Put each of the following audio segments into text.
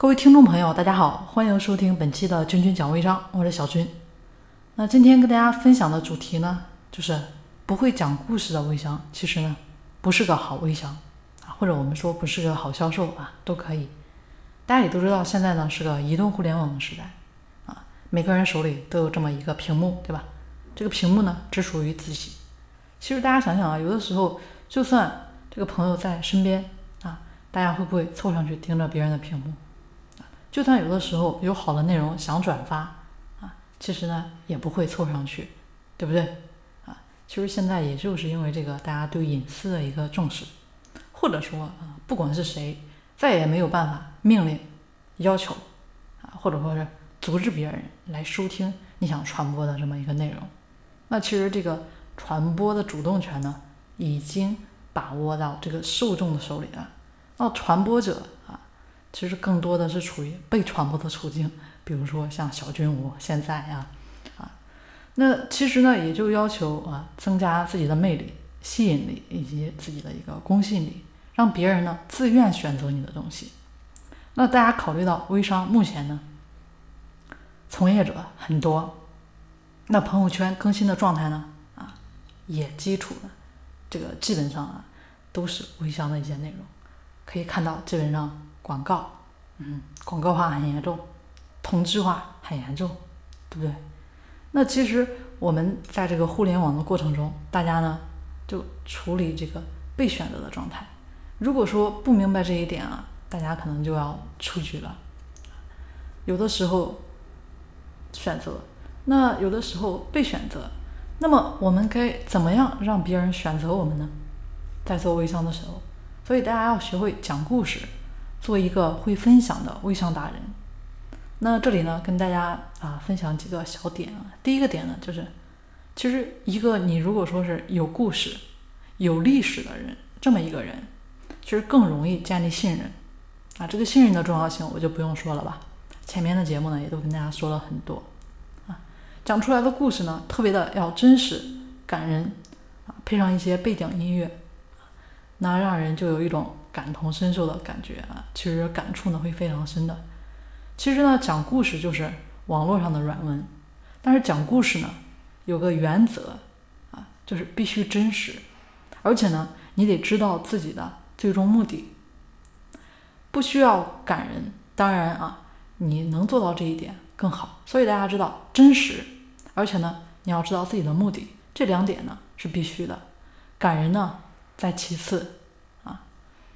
各位听众朋友，大家好，欢迎收听本期的君君讲微商，我是小军。那今天跟大家分享的主题呢，就是不会讲故事的微商，其实呢不是个好微商啊，或者我们说不是个好销售啊，都可以。大家也都知道，现在呢是个移动互联网的时代啊，每个人手里都有这么一个屏幕，对吧？这个屏幕呢只属于自己。其实大家想想啊，有的时候就算这个朋友在身边啊，大家会不会凑上去盯着别人的屏幕？就算有的时候有好的内容想转发啊，其实呢也不会凑上去，对不对啊？其实现在也就是因为这个，大家对隐私的一个重视，或者说啊，不管是谁，再也没有办法命令、要求啊，或者说是阻止别人来收听你想传播的这么一个内容。那其实这个传播的主动权呢，已经把握到这个受众的手里了。那传播者啊。其实更多的是处于被传播的处境，比如说像小军我现在呀，啊，那其实呢也就要求啊增加自己的魅力、吸引力以及自己的一个公信力，让别人呢自愿选择你的东西。那大家考虑到微商目前呢从业者很多，那朋友圈更新的状态呢啊也基础的这个基本上啊都是微商的一些内容，可以看到基本上。广告，嗯，广告化很严重，同质化很严重，对不对？那其实我们在这个互联网的过程中，大家呢就处理这个被选择的状态。如果说不明白这一点啊，大家可能就要出局了。有的时候选择，那有的时候被选择，那么我们该怎么样让别人选择我们呢？在做微商的时候，所以大家要学会讲故事。做一个会分享的微商达人，那这里呢，跟大家啊分享几个小点啊。第一个点呢，就是其实一个你如果说是有故事、有历史的人，这么一个人，其实更容易建立信任啊。这个信任的重要性我就不用说了吧，前面的节目呢也都跟大家说了很多啊。讲出来的故事呢，特别的要真实、感人啊，配上一些背景音乐，那让人就有一种。感同身受的感觉啊，其实感触呢会非常深的。其实呢，讲故事就是网络上的软文，但是讲故事呢有个原则啊，就是必须真实，而且呢你得知道自己的最终目的，不需要感人。当然啊，你能做到这一点更好。所以大家知道真实，而且呢你要知道自己的目的，这两点呢是必须的。感人呢在其次。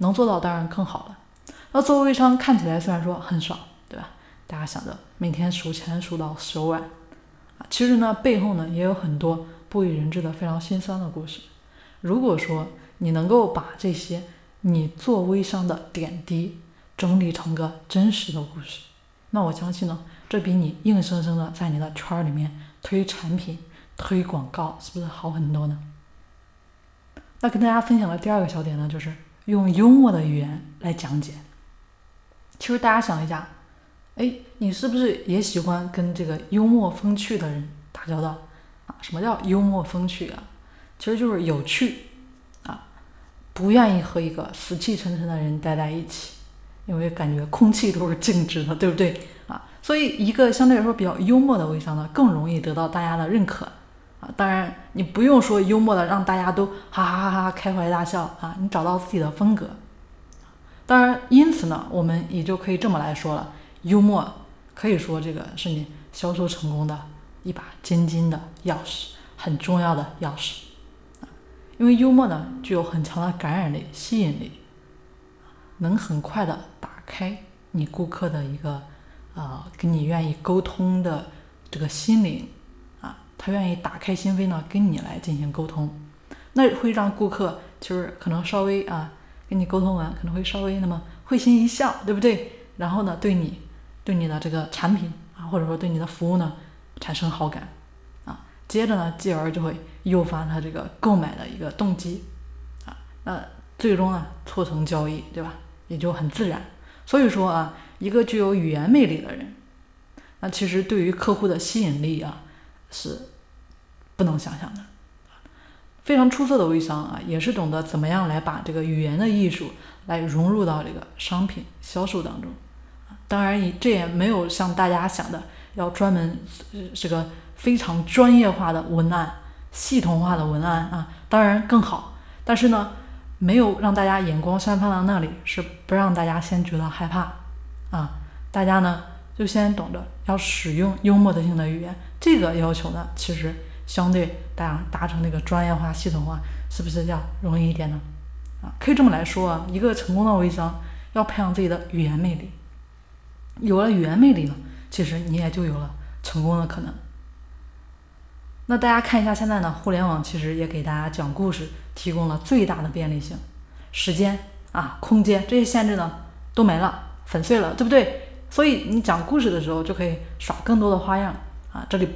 能做到当然更好了。那做微商看起来虽然说很爽，对吧？大家想着每天数钱数到手软啊，其实呢背后呢也有很多不为人知的非常心酸的故事。如果说你能够把这些你做微商的点滴整理成个真实的故事，那我相信呢，这比你硬生生的在你的圈儿里面推产品、推广告，是不是好很多呢？那跟大家分享的第二个小点呢，就是。用幽默的语言来讲解。其实大家想一下，哎，你是不是也喜欢跟这个幽默风趣的人打交道啊？什么叫幽默风趣啊？其实就是有趣啊，不愿意和一个死气沉沉的人待在一起，因为感觉空气都是静止的，对不对啊？所以一个相对来说比较幽默的微商呢，更容易得到大家的认可。啊，当然你不用说幽默的让大家都哈哈哈哈开怀大笑啊，你找到自己的风格。当然，因此呢，我们也就可以这么来说了，幽默可以说这个是你销售成功的一把尖金的钥匙，很重要的钥匙啊。因为幽默呢具有很强的感染力、吸引力，能很快的打开你顾客的一个呃跟你愿意沟通的这个心灵。他愿意打开心扉呢，跟你来进行沟通，那会让顾客就是可能稍微啊，跟你沟通完可能会稍微那么会心一笑，对不对？然后呢，对你对你的这个产品啊，或者说对你的服务呢，产生好感啊，接着呢，继而就会诱发他这个购买的一个动机啊，那最终呢，促成交易，对吧？也就很自然。所以说啊，一个具有语言魅力的人，那其实对于客户的吸引力啊，是。不能想象的，非常出色的微商啊，也是懂得怎么样来把这个语言的艺术来融入到这个商品销售当中。当然，这也没有像大家想的要专门这个非常专业化的文案、系统化的文案啊，当然更好。但是呢，没有让大家眼光先放到那里，是不让大家先觉得害怕啊。大家呢就先懂得要使用幽默的性的语言，这个要求呢，其实相对大家达成那个专业化、系统化，是不是要容易一点呢？啊，可以这么来说啊，一个成功的微商要培养自己的语言魅力。有了语言魅力呢，其实你也就有了成功的可能。那大家看一下现在呢，互联网其实也给大家讲故事提供了最大的便利性，时间啊、空间这些限制呢都没了，粉碎了，对不对？所以你讲故事的时候就可以耍更多的花样啊，这里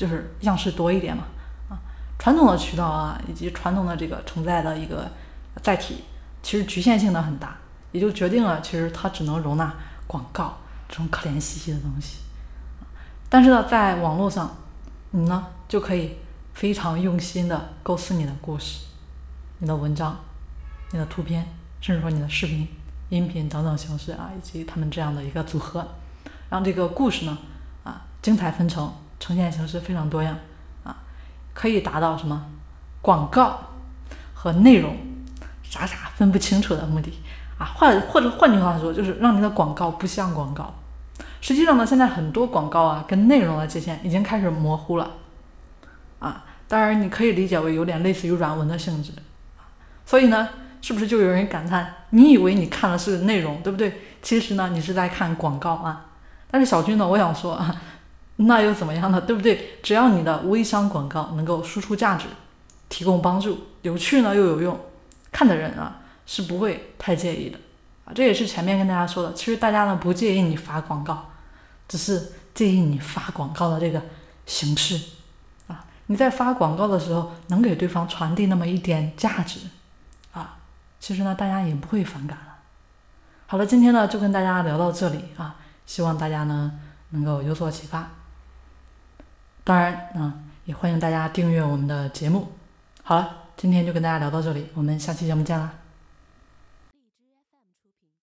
就是样式多一点嘛啊。传统的渠道啊，以及传统的这个承载的一个载体，其实局限性呢很大，也就决定了其实它只能容纳广告。这种可怜兮兮的东西，但是呢，在网络上，你呢就可以非常用心的构思你的故事、你的文章、你的图片，甚至说你的视频、音频等等形式啊，以及他们这样的一个组合，让这个故事呢啊精彩纷呈，呈现形式非常多样啊，可以达到什么广告和内容傻傻分不清楚的目的啊，换或者换句话说，就是让你的广告不像广告。实际上呢，现在很多广告啊，跟内容的界限已经开始模糊了，啊，当然你可以理解为有点类似于软文的性质，所以呢，是不是就有人感叹，你以为你看的是内容，对不对？其实呢，你是在看广告啊。但是小军呢，我想说啊，那又怎么样呢？对不对？只要你的微商广告能够输出价值，提供帮助，有趣呢又有用，看的人啊是不会太介意的啊。这也是前面跟大家说的，其实大家呢不介意你发广告，只是介意你发广告的这个形式啊。你在发广告的时候，能给对方传递那么一点价值啊，其实呢大家也不会反感了。好了，今天呢就跟大家聊到这里啊，希望大家呢能够有所启发。当然啊，也欢迎大家订阅我们的节目。好了，今天就跟大家聊到这里，我们下期节目见啦。